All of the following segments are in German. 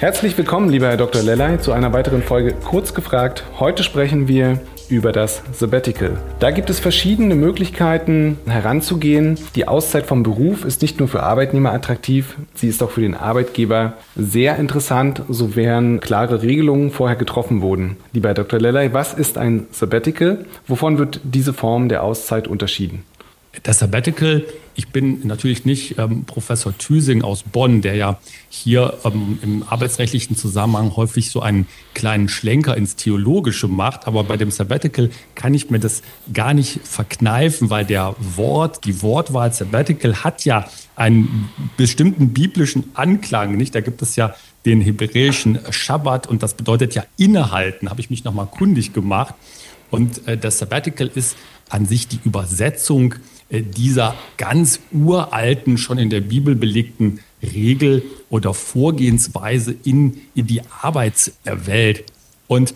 Herzlich willkommen, lieber Herr Dr. Lellay, zu einer weiteren Folge Kurz gefragt. Heute sprechen wir über das Sabbatical. Da gibt es verschiedene Möglichkeiten heranzugehen. Die Auszeit vom Beruf ist nicht nur für Arbeitnehmer attraktiv, sie ist auch für den Arbeitgeber sehr interessant, sofern klare Regelungen vorher getroffen wurden. Lieber Herr Dr. Lellay, was ist ein Sabbatical? Wovon wird diese Form der Auszeit unterschieden? Das Sabbatical, ich bin natürlich nicht ähm, Professor Thüsing aus Bonn, der ja hier ähm, im arbeitsrechtlichen Zusammenhang häufig so einen kleinen Schlenker ins Theologische macht. Aber bei dem Sabbatical kann ich mir das gar nicht verkneifen, weil der Wort, die Wortwahl Sabbatical hat ja einen bestimmten biblischen Anklang. Nicht? Da gibt es ja den hebräischen Schabbat und das bedeutet ja innehalten, habe ich mich nochmal kundig gemacht. Und äh, das Sabbatical ist an sich die Übersetzung dieser ganz uralten, schon in der Bibel belegten Regel oder Vorgehensweise in, in die Arbeitswelt. Und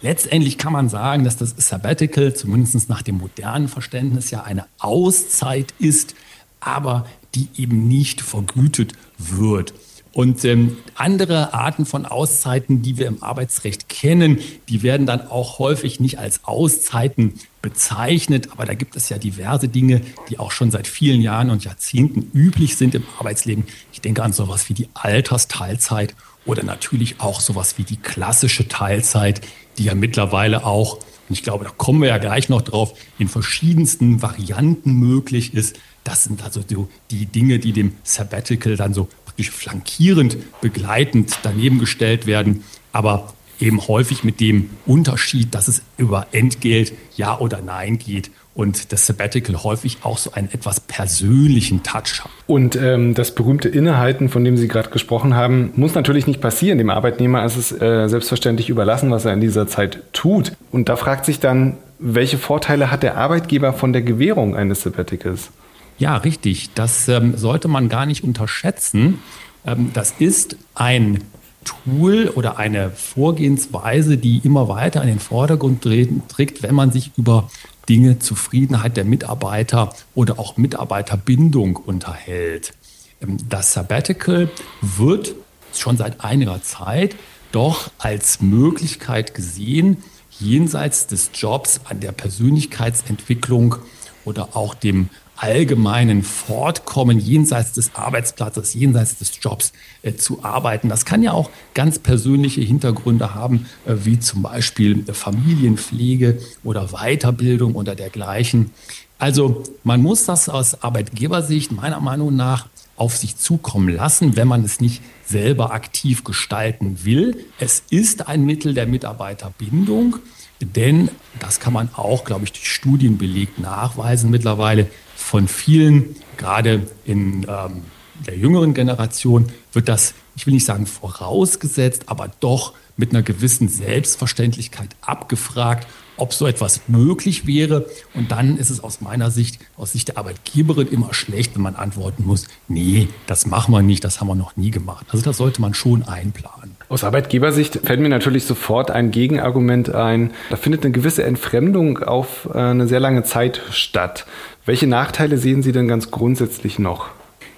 letztendlich kann man sagen, dass das Sabbatical, zumindest nach dem modernen Verständnis, ja eine Auszeit ist, aber die eben nicht vergütet wird. Und ähm, andere Arten von Auszeiten, die wir im Arbeitsrecht kennen, die werden dann auch häufig nicht als Auszeiten bezeichnet. Aber da gibt es ja diverse Dinge, die auch schon seit vielen Jahren und Jahrzehnten üblich sind im Arbeitsleben. Ich denke an sowas wie die Altersteilzeit oder natürlich auch sowas wie die klassische Teilzeit, die ja mittlerweile auch, und ich glaube, da kommen wir ja gleich noch drauf, in verschiedensten Varianten möglich ist. Das sind also so die Dinge, die dem Sabbatical dann so praktisch flankierend, begleitend daneben gestellt werden, aber eben häufig mit dem Unterschied, dass es über Entgelt Ja oder Nein geht und das Sabbatical häufig auch so einen etwas persönlichen Touch hat. Und ähm, das berühmte Innehalten, von dem Sie gerade gesprochen haben, muss natürlich nicht passieren. Dem Arbeitnehmer ist es äh, selbstverständlich überlassen, was er in dieser Zeit tut. Und da fragt sich dann, welche Vorteile hat der Arbeitgeber von der Gewährung eines Sabbaticals? Ja, richtig. Das ähm, sollte man gar nicht unterschätzen. Ähm, das ist ein Tool oder eine Vorgehensweise, die immer weiter in den Vordergrund trägt, wenn man sich über Dinge Zufriedenheit der Mitarbeiter oder auch Mitarbeiterbindung unterhält. Ähm, das Sabbatical wird schon seit einiger Zeit doch als Möglichkeit gesehen, jenseits des Jobs an der Persönlichkeitsentwicklung oder auch dem allgemeinen Fortkommen jenseits des Arbeitsplatzes, jenseits des Jobs äh, zu arbeiten. Das kann ja auch ganz persönliche Hintergründe haben, äh, wie zum Beispiel Familienpflege oder Weiterbildung oder dergleichen. Also man muss das aus Arbeitgebersicht meiner Meinung nach auf sich zukommen lassen, wenn man es nicht selber aktiv gestalten will. Es ist ein Mittel der Mitarbeiterbindung, denn das kann man auch, glaube ich, durch Studien belegt nachweisen mittlerweile von vielen, gerade in ähm, der jüngeren Generation, wird das, ich will nicht sagen vorausgesetzt, aber doch mit einer gewissen Selbstverständlichkeit abgefragt, ob so etwas möglich wäre. Und dann ist es aus meiner Sicht, aus Sicht der Arbeitgeberin immer schlecht, wenn man antworten muss, nee, das machen wir nicht, das haben wir noch nie gemacht. Also das sollte man schon einplanen. Aus Arbeitgebersicht fällt mir natürlich sofort ein Gegenargument ein. Da findet eine gewisse Entfremdung auf äh, eine sehr lange Zeit statt. Welche Nachteile sehen Sie denn ganz grundsätzlich noch?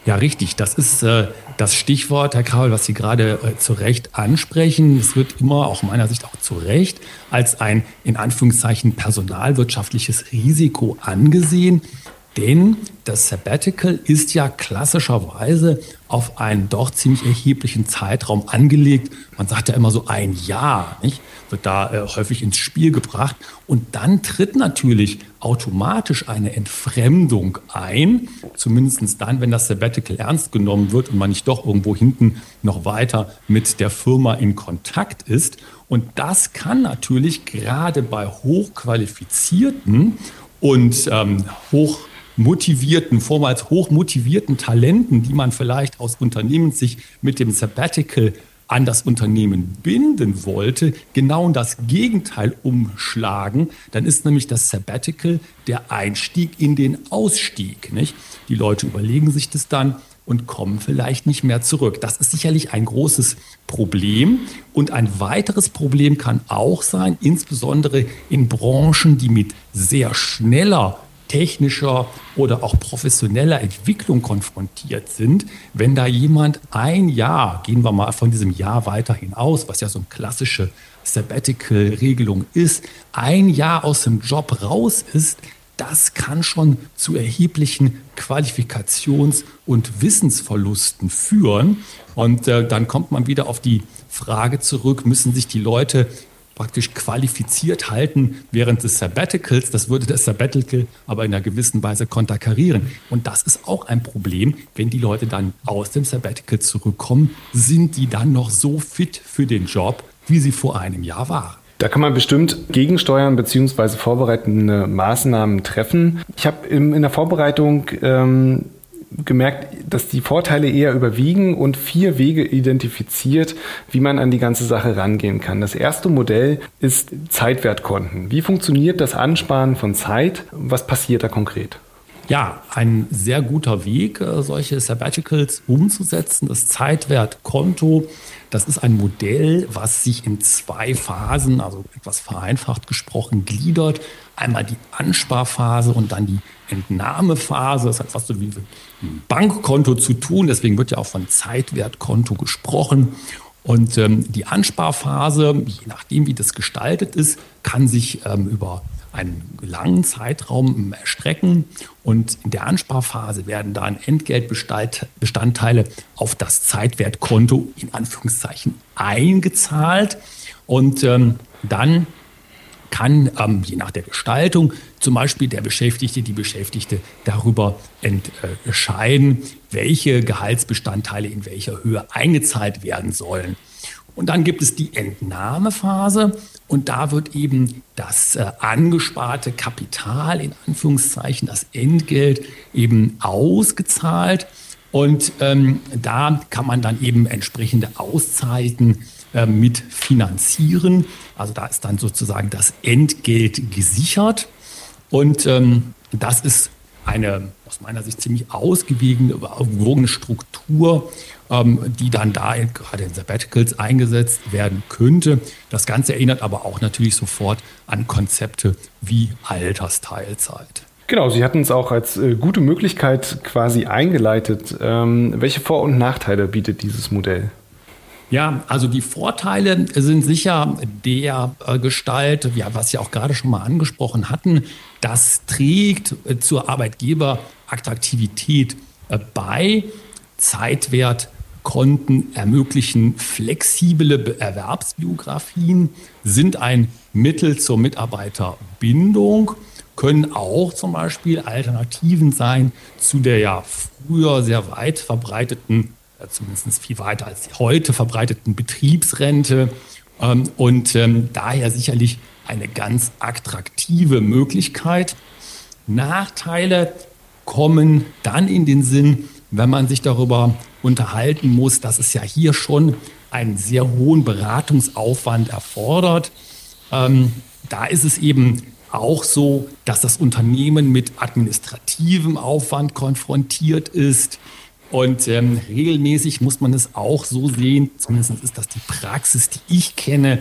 Ja, richtig. Das ist äh, das Stichwort, Herr Kraul, was Sie gerade äh, zu Recht ansprechen. Es wird immer, auch meiner Sicht auch zu Recht, als ein in Anführungszeichen personalwirtschaftliches Risiko angesehen. Denn das Sabbatical ist ja klassischerweise auf einen doch ziemlich erheblichen Zeitraum angelegt. Man sagt ja immer so ein Jahr, nicht? wird da äh, häufig ins Spiel gebracht. Und dann tritt natürlich automatisch eine Entfremdung ein, zumindest dann, wenn das Sabbatical ernst genommen wird und man nicht doch irgendwo hinten noch weiter mit der Firma in Kontakt ist. Und das kann natürlich gerade bei hochqualifizierten und ähm, hoch motivierten, vormals hochmotivierten Talenten, die man vielleicht aus Unternehmenssicht mit dem Sabbatical an das Unternehmen binden wollte, genau das Gegenteil umschlagen. Dann ist nämlich das Sabbatical der Einstieg in den Ausstieg. Nicht? Die Leute überlegen sich das dann und kommen vielleicht nicht mehr zurück. Das ist sicherlich ein großes Problem. Und ein weiteres Problem kann auch sein, insbesondere in Branchen, die mit sehr schneller technischer oder auch professioneller Entwicklung konfrontiert sind, wenn da jemand ein Jahr, gehen wir mal von diesem Jahr weiter hinaus, was ja so eine klassische Sabbatical-Regelung ist, ein Jahr aus dem Job raus ist, das kann schon zu erheblichen Qualifikations- und Wissensverlusten führen. Und äh, dann kommt man wieder auf die Frage zurück, müssen sich die Leute praktisch qualifiziert halten während des Sabbaticals. Das würde das Sabbatical aber in einer gewissen Weise konterkarieren. Und das ist auch ein Problem, wenn die Leute dann aus dem Sabbatical zurückkommen, sind die dann noch so fit für den Job, wie sie vor einem Jahr waren. Da kann man bestimmt gegensteuern bzw. vorbereitende Maßnahmen treffen. Ich habe in der Vorbereitung ähm, gemerkt, dass die Vorteile eher überwiegen und vier Wege identifiziert, wie man an die ganze Sache rangehen kann. Das erste Modell ist Zeitwertkonten. Wie funktioniert das Ansparen von Zeit? Was passiert da konkret? Ja, ein sehr guter Weg, äh, solche Sabbaticals umzusetzen. Das Zeitwertkonto, das ist ein Modell, was sich in zwei Phasen, also etwas vereinfacht gesprochen, gliedert. Einmal die Ansparphase und dann die Entnahmephase. Das hat fast so wie ein Bankkonto zu tun. Deswegen wird ja auch von Zeitwertkonto gesprochen. Und ähm, die Ansparphase, je nachdem, wie das gestaltet ist, kann sich ähm, über einen langen Zeitraum erstrecken. Und in der Ansparphase werden dann Entgeltbestandteile auf das Zeitwertkonto in Anführungszeichen eingezahlt. Und ähm, dann kann, ähm, je nach der Gestaltung, zum Beispiel der Beschäftigte, die Beschäftigte darüber entscheiden, welche Gehaltsbestandteile in welcher Höhe eingezahlt werden sollen. Und dann gibt es die Entnahmephase und da wird eben das äh, angesparte Kapital, in Anführungszeichen, das Entgelt eben ausgezahlt. Und ähm, da kann man dann eben entsprechende Auszeiten äh, mit finanzieren. Also da ist dann sozusagen das Entgelt gesichert. Und ähm, das ist eine aus meiner Sicht ziemlich ausgewogene Struktur, ähm, die dann da gerade in Sabbaticals eingesetzt werden könnte. Das Ganze erinnert aber auch natürlich sofort an Konzepte wie Altersteilzeit. Genau, Sie hatten es auch als äh, gute Möglichkeit quasi eingeleitet. Ähm, welche Vor- und Nachteile bietet dieses Modell? Ja, also die Vorteile sind sicher der äh, Gestalt, ja, was Sie auch gerade schon mal angesprochen hatten, das trägt äh, zur Arbeitgeberattraktivität äh, bei. Zeitwertkonten ermöglichen flexible Erwerbsbiografien, sind ein Mittel zur Mitarbeiterbindung, können auch zum Beispiel Alternativen sein zu der ja früher sehr weit verbreiteten, zumindest viel weiter als heute verbreiteten Betriebsrente ähm, und ähm, daher sicherlich eine ganz attraktive Möglichkeit. Nachteile kommen dann in den Sinn, wenn man sich darüber unterhalten muss, dass es ja hier schon einen sehr hohen Beratungsaufwand erfordert. Ähm, da ist es eben auch so, dass das Unternehmen mit administrativem Aufwand konfrontiert ist. Und ähm, regelmäßig muss man es auch so sehen, zumindest ist das die Praxis, die ich kenne,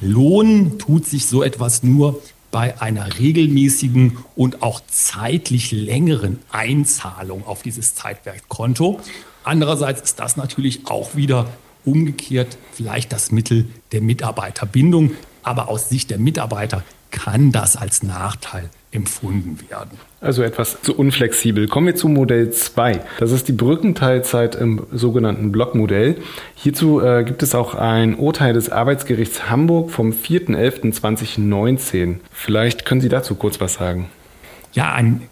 Lohnen tut sich so etwas nur bei einer regelmäßigen und auch zeitlich längeren Einzahlung auf dieses Zeitwerkkonto. Andererseits ist das natürlich auch wieder umgekehrt vielleicht das Mittel der Mitarbeiterbindung. Aber aus Sicht der Mitarbeiter kann das als Nachteil empfunden werden. Also etwas zu unflexibel. Kommen wir zu Modell 2. Das ist die Brückenteilzeit im sogenannten Blockmodell. Hierzu äh, gibt es auch ein Urteil des Arbeitsgerichts Hamburg vom 4.11.2019. Vielleicht können Sie dazu kurz was sagen. Ja, ein,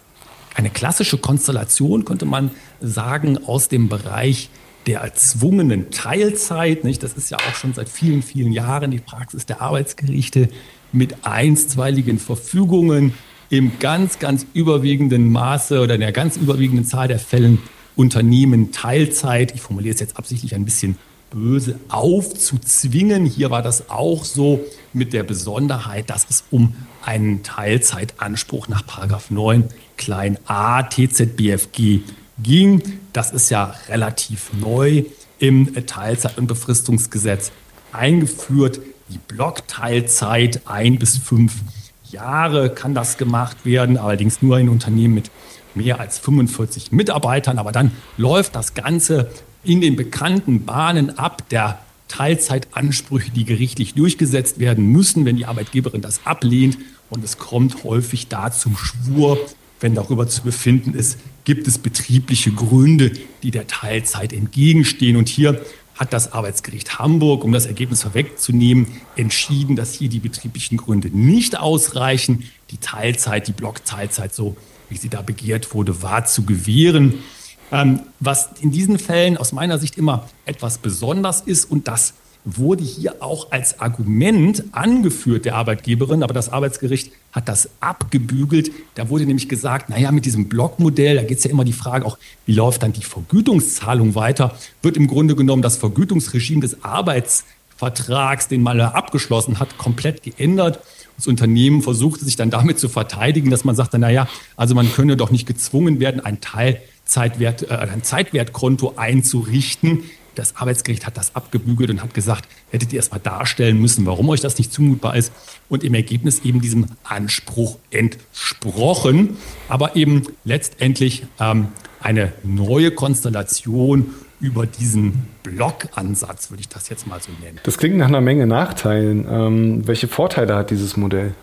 eine klassische Konstellation könnte man sagen aus dem Bereich der erzwungenen Teilzeit. Nicht? Das ist ja auch schon seit vielen, vielen Jahren die Praxis der Arbeitsgerichte mit einstweiligen Verfügungen im ganz, ganz überwiegenden Maße oder in der ganz überwiegenden Zahl der Fällen Unternehmen Teilzeit, ich formuliere es jetzt absichtlich ein bisschen böse aufzuzwingen. Hier war das auch so mit der Besonderheit, dass es um einen Teilzeitanspruch nach 9 klein a TZBFG ging. Das ist ja relativ neu im Teilzeit- und Befristungsgesetz eingeführt. Die Blockteilzeit ein bis fünf Jahre kann das gemacht werden, allerdings nur in Unternehmen mit mehr als 45 Mitarbeitern. Aber dann läuft das Ganze in den bekannten Bahnen ab der Teilzeitansprüche, die gerichtlich durchgesetzt werden müssen, wenn die Arbeitgeberin das ablehnt. Und es kommt häufig da zum Schwur, wenn darüber zu befinden ist, gibt es betriebliche Gründe, die der Teilzeit entgegenstehen. Und hier hat das Arbeitsgericht Hamburg, um das Ergebnis vorwegzunehmen, entschieden, dass hier die betrieblichen Gründe nicht ausreichen, die Teilzeit, die Blockteilzeit, so wie sie da begehrt wurde, war zu gewähren. Ähm, was in diesen Fällen aus meiner Sicht immer etwas besonders ist und das wurde hier auch als Argument angeführt der Arbeitgeberin, aber das Arbeitsgericht hat das abgebügelt. Da wurde nämlich gesagt, naja, mit diesem Blockmodell, da geht es ja immer die Frage auch, wie läuft dann die Vergütungszahlung weiter, wird im Grunde genommen das Vergütungsregime des Arbeitsvertrags, den man abgeschlossen hat, komplett geändert. Das Unternehmen versuchte sich dann damit zu verteidigen, dass man sagte, naja, also man könne doch nicht gezwungen werden, ein Teilzeitwert, äh, ein Zeitwertkonto einzurichten, das Arbeitsgericht hat das abgebügelt und hat gesagt, hättet ihr erst mal darstellen müssen, warum euch das nicht zumutbar ist und im Ergebnis eben diesem Anspruch entsprochen, aber eben letztendlich ähm, eine neue Konstellation über diesen Blockansatz, würde ich das jetzt mal so nennen. Das klingt nach einer Menge Nachteilen. Ähm, welche Vorteile hat dieses Modell?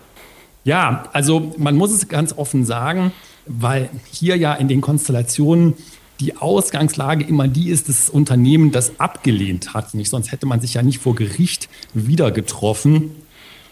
Ja, also man muss es ganz offen sagen, weil hier ja in den Konstellationen die Ausgangslage immer die ist, das Unternehmen das abgelehnt hat. Nicht? Sonst hätte man sich ja nicht vor Gericht wieder getroffen.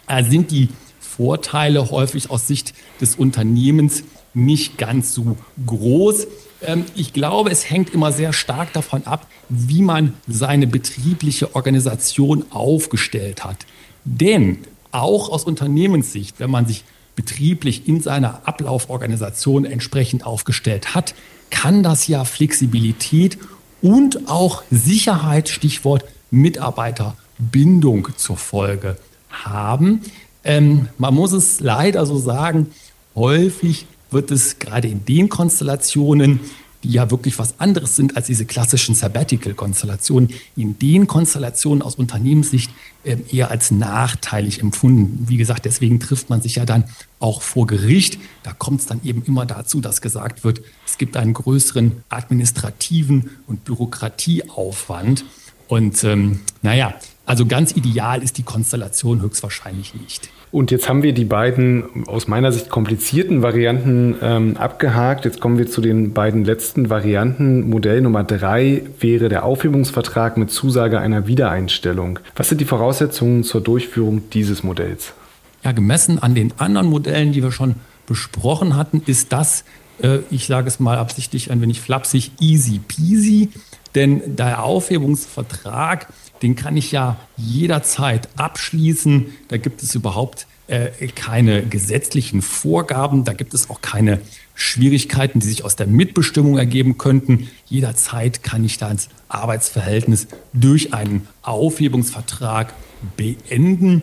Äh, sind die Vorteile häufig aus Sicht des Unternehmens nicht ganz so groß. Ähm, ich glaube, es hängt immer sehr stark davon ab, wie man seine betriebliche Organisation aufgestellt hat. Denn auch aus Unternehmenssicht, wenn man sich betrieblich in seiner Ablauforganisation entsprechend aufgestellt hat, kann das ja Flexibilität und auch Sicherheit, Stichwort Mitarbeiterbindung zur Folge haben. Ähm, man muss es leider so sagen, häufig wird es gerade in den Konstellationen, die ja wirklich was anderes sind als diese klassischen Sabbatical-Konstellationen, in den Konstellationen aus Unternehmenssicht äh, eher als nachteilig empfunden. Wie gesagt, deswegen trifft man sich ja dann auch vor Gericht. Da kommt es dann eben immer dazu, dass gesagt wird, es gibt einen größeren administrativen und Bürokratieaufwand. Und ähm, naja, also ganz ideal ist die Konstellation höchstwahrscheinlich nicht. Und jetzt haben wir die beiden aus meiner Sicht komplizierten Varianten ähm, abgehakt. Jetzt kommen wir zu den beiden letzten Varianten. Modell Nummer drei wäre der Aufhebungsvertrag mit Zusage einer Wiedereinstellung. Was sind die Voraussetzungen zur Durchführung dieses Modells? Ja, gemessen an den anderen Modellen, die wir schon besprochen hatten, ist das, äh, ich sage es mal absichtlich ein wenig flapsig, easy peasy. Denn der Aufhebungsvertrag den kann ich ja jederzeit abschließen. Da gibt es überhaupt äh, keine gesetzlichen Vorgaben, da gibt es auch keine Schwierigkeiten, die sich aus der Mitbestimmung ergeben könnten. Jederzeit kann ich da ins Arbeitsverhältnis durch einen Aufhebungsvertrag beenden.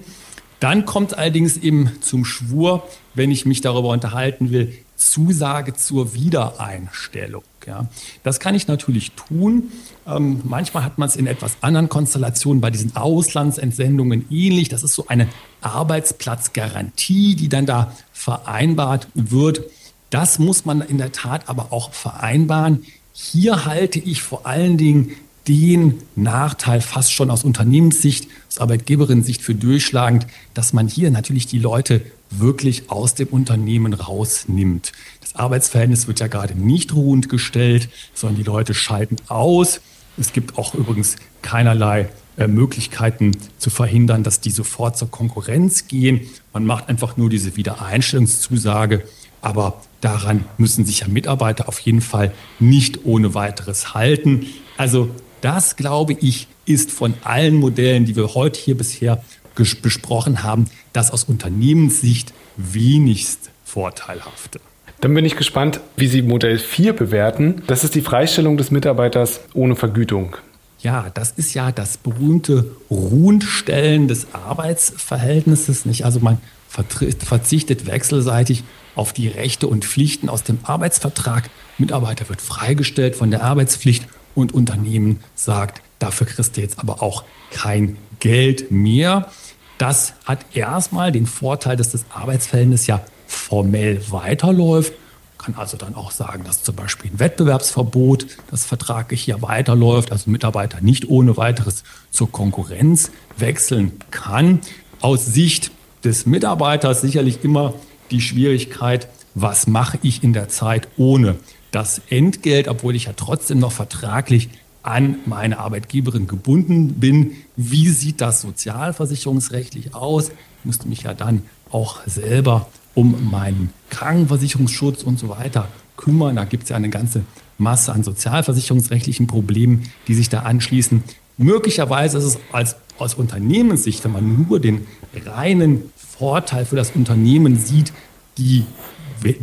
Dann kommt allerdings eben zum Schwur, wenn ich mich darüber unterhalten will, Zusage zur Wiedereinstellung. Ja. Das kann ich natürlich tun. Ähm, manchmal hat man es in etwas anderen Konstellationen bei diesen Auslandsentsendungen ähnlich. Das ist so eine Arbeitsplatzgarantie, die dann da vereinbart wird. Das muss man in der Tat aber auch vereinbaren. Hier halte ich vor allen Dingen den Nachteil fast schon aus Unternehmenssicht, aus Arbeitgeberinnensicht für durchschlagend, dass man hier natürlich die Leute wirklich aus dem Unternehmen rausnimmt. Das Arbeitsverhältnis wird ja gerade nicht ruhend gestellt, sondern die Leute schalten aus. Es gibt auch übrigens keinerlei äh, Möglichkeiten zu verhindern, dass die sofort zur Konkurrenz gehen. Man macht einfach nur diese Wiedereinstellungszusage. Aber daran müssen sich ja Mitarbeiter auf jeden Fall nicht ohne weiteres halten. Also das, glaube ich, ist von allen Modellen, die wir heute hier bisher besprochen haben, das aus Unternehmenssicht wenigst vorteilhafte. Dann bin ich gespannt, wie Sie Modell 4 bewerten. Das ist die Freistellung des Mitarbeiters ohne Vergütung. Ja, das ist ja das berühmte Ruhndstellen des Arbeitsverhältnisses. Nicht? Also man verzichtet wechselseitig auf die Rechte und Pflichten aus dem Arbeitsvertrag. Mitarbeiter wird freigestellt von der Arbeitspflicht und Unternehmen sagt, dafür kriegst du jetzt aber auch kein Geld mehr. Das hat erstmal den Vorteil, dass das Arbeitsverhältnis ja formell weiterläuft. Man kann also dann auch sagen, dass zum Beispiel ein Wettbewerbsverbot, das vertraglich hier weiterläuft, also Mitarbeiter nicht ohne weiteres zur Konkurrenz wechseln kann. Aus Sicht des Mitarbeiters sicherlich immer die Schwierigkeit, was mache ich in der Zeit ohne das Entgelt, obwohl ich ja trotzdem noch vertraglich an meine Arbeitgeberin gebunden bin. Wie sieht das sozialversicherungsrechtlich aus? Ich musste mich ja dann auch selber um meinen Krankenversicherungsschutz und so weiter kümmern. Da gibt es ja eine ganze Masse an sozialversicherungsrechtlichen Problemen, die sich da anschließen. Möglicherweise ist es als, aus Unternehmenssicht, wenn man nur den reinen Vorteil für das Unternehmen sieht, die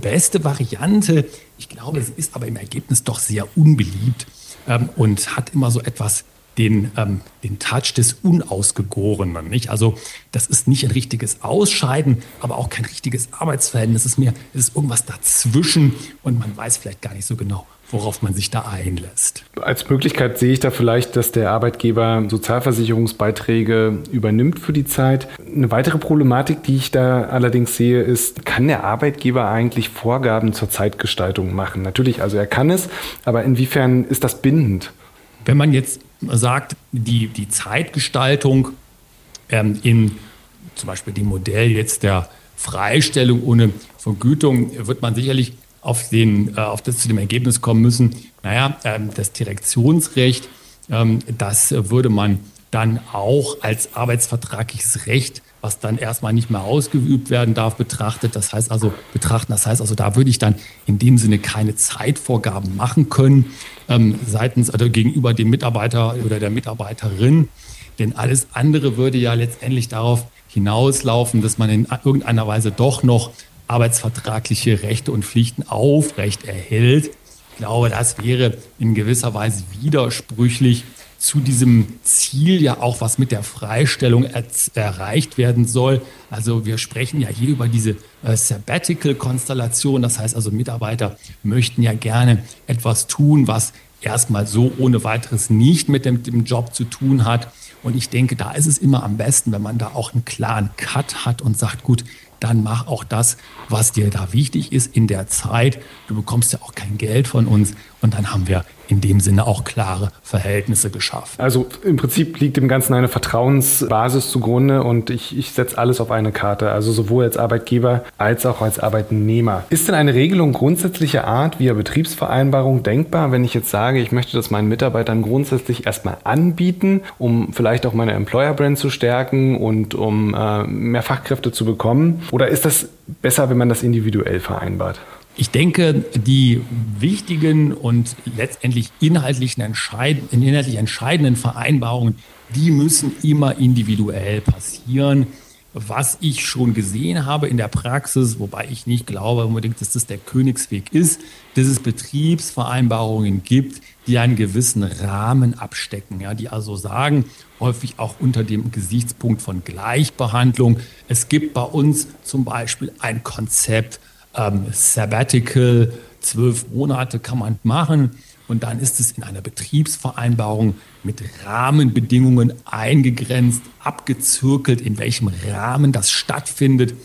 beste Variante. Ich glaube, es ist aber im Ergebnis doch sehr unbeliebt ähm, und hat immer so etwas den, ähm, den Touch des Unausgegorenen. Nicht? Also das ist nicht ein richtiges Ausscheiden, aber auch kein richtiges Arbeitsverhältnis. Es ist mehr, es ist irgendwas dazwischen und man weiß vielleicht gar nicht so genau, worauf man sich da einlässt. Als Möglichkeit sehe ich da vielleicht, dass der Arbeitgeber Sozialversicherungsbeiträge übernimmt für die Zeit. Eine weitere Problematik, die ich da allerdings sehe, ist, kann der Arbeitgeber eigentlich Vorgaben zur Zeitgestaltung machen? Natürlich, also er kann es, aber inwiefern ist das bindend? Wenn man jetzt sagt, die, die Zeitgestaltung ähm, in zum Beispiel dem Modell jetzt der Freistellung ohne Vergütung wird man sicherlich auf, den, äh, auf das zu dem Ergebnis kommen müssen, naja, ähm, das Direktionsrecht, ähm, das würde man dann auch als arbeitsvertragliches Recht, was dann erstmal nicht mehr ausgeübt werden darf, betrachtet. Das heißt also, betrachten, das heißt also, da würde ich dann in dem Sinne keine Zeitvorgaben machen können, ähm, seitens, also gegenüber dem Mitarbeiter oder der Mitarbeiterin. Denn alles andere würde ja letztendlich darauf hinauslaufen, dass man in irgendeiner Weise doch noch arbeitsvertragliche Rechte und Pflichten aufrecht erhält. Ich glaube, das wäre in gewisser Weise widersprüchlich zu diesem Ziel ja auch, was mit der Freistellung er erreicht werden soll. Also wir sprechen ja hier über diese äh, Sabbatical-Konstellation. Das heißt also, Mitarbeiter möchten ja gerne etwas tun, was erstmal so ohne weiteres nicht mit dem, dem Job zu tun hat. Und ich denke, da ist es immer am besten, wenn man da auch einen klaren Cut hat und sagt, gut, dann mach auch das, was dir da wichtig ist in der Zeit. Du bekommst ja auch kein Geld von uns und dann haben wir in dem Sinne auch klare Verhältnisse geschaffen. Also im Prinzip liegt dem Ganzen eine Vertrauensbasis zugrunde und ich, ich setze alles auf eine Karte, also sowohl als Arbeitgeber als auch als Arbeitnehmer. Ist denn eine Regelung grundsätzlicher Art via Betriebsvereinbarung denkbar, wenn ich jetzt sage, ich möchte das meinen Mitarbeitern grundsätzlich erstmal anbieten, um vielleicht auch meine Employer-Brand zu stärken und um äh, mehr Fachkräfte zu bekommen? Oder ist das besser, wenn man das individuell vereinbart? Ich denke, die wichtigen und letztendlich inhaltlich, entscheid inhaltlich entscheidenden Vereinbarungen, die müssen immer individuell passieren. Was ich schon gesehen habe in der Praxis, wobei ich nicht glaube unbedingt, dass das der Königsweg ist, dass es Betriebsvereinbarungen gibt, die einen gewissen Rahmen abstecken, ja, die also sagen, häufig auch unter dem Gesichtspunkt von Gleichbehandlung, es gibt bei uns zum Beispiel ein Konzept, ähm, Sabbatical, zwölf Monate kann man machen. Und dann ist es in einer Betriebsvereinbarung mit Rahmenbedingungen eingegrenzt, abgezirkelt, in welchem Rahmen das stattfindet.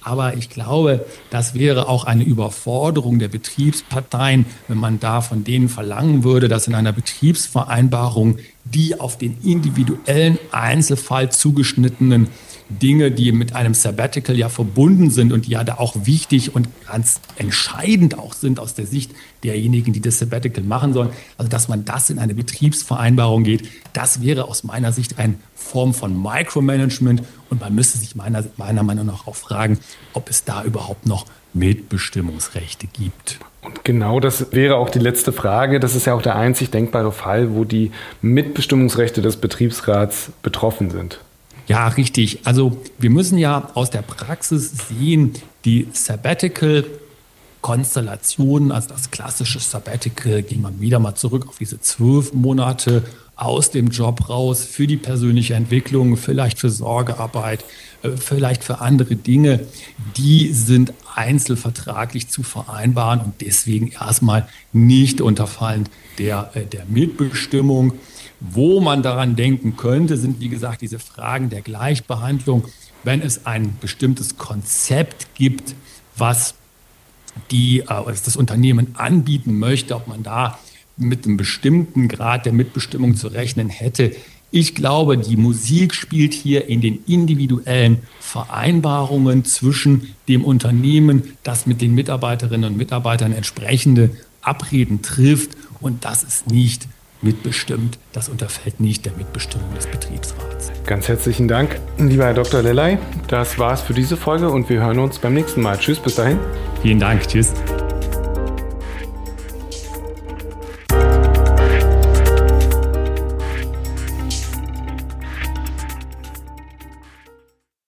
Aber ich glaube, das wäre auch eine Überforderung der Betriebsparteien, wenn man da von denen verlangen würde, dass in einer Betriebsvereinbarung die auf den individuellen Einzelfall zugeschnittenen Dinge, die mit einem Sabbatical ja verbunden sind und die ja da auch wichtig und ganz entscheidend auch sind aus der Sicht derjenigen, die das Sabbatical machen sollen. Also, dass man das in eine Betriebsvereinbarung geht, das wäre aus meiner Sicht eine Form von Micromanagement und man müsste sich meiner, meiner Meinung nach auch fragen, ob es da überhaupt noch Mitbestimmungsrechte gibt. Und genau das wäre auch die letzte Frage. Das ist ja auch der einzig denkbare Fall, wo die Mitbestimmungsrechte des Betriebsrats betroffen sind. Ja, richtig. Also wir müssen ja aus der Praxis sehen, die Sabbatical Konstellation, also das klassische Sabbatical, ging man wieder mal zurück auf diese zwölf Monate aus dem Job raus für die persönliche Entwicklung, vielleicht für Sorgearbeit, äh, vielleicht für andere Dinge, die sind einzelvertraglich zu vereinbaren und deswegen erstmal nicht unterfallend der, äh, der Mitbestimmung. Wo man daran denken könnte, sind wie gesagt diese Fragen der Gleichbehandlung, wenn es ein bestimmtes Konzept gibt, was die, äh, was das Unternehmen anbieten möchte, ob man da mit einem bestimmten Grad der Mitbestimmung zu rechnen hätte. Ich glaube, die Musik spielt hier in den individuellen Vereinbarungen zwischen dem Unternehmen, das mit den Mitarbeiterinnen und Mitarbeitern entsprechende Abreden trifft. Und das ist nicht mitbestimmt. Das unterfällt nicht der Mitbestimmung des Betriebsrats. Ganz herzlichen Dank, lieber Herr Dr. Lellay. Das war's für diese Folge und wir hören uns beim nächsten Mal. Tschüss, bis dahin. Vielen Dank. Tschüss.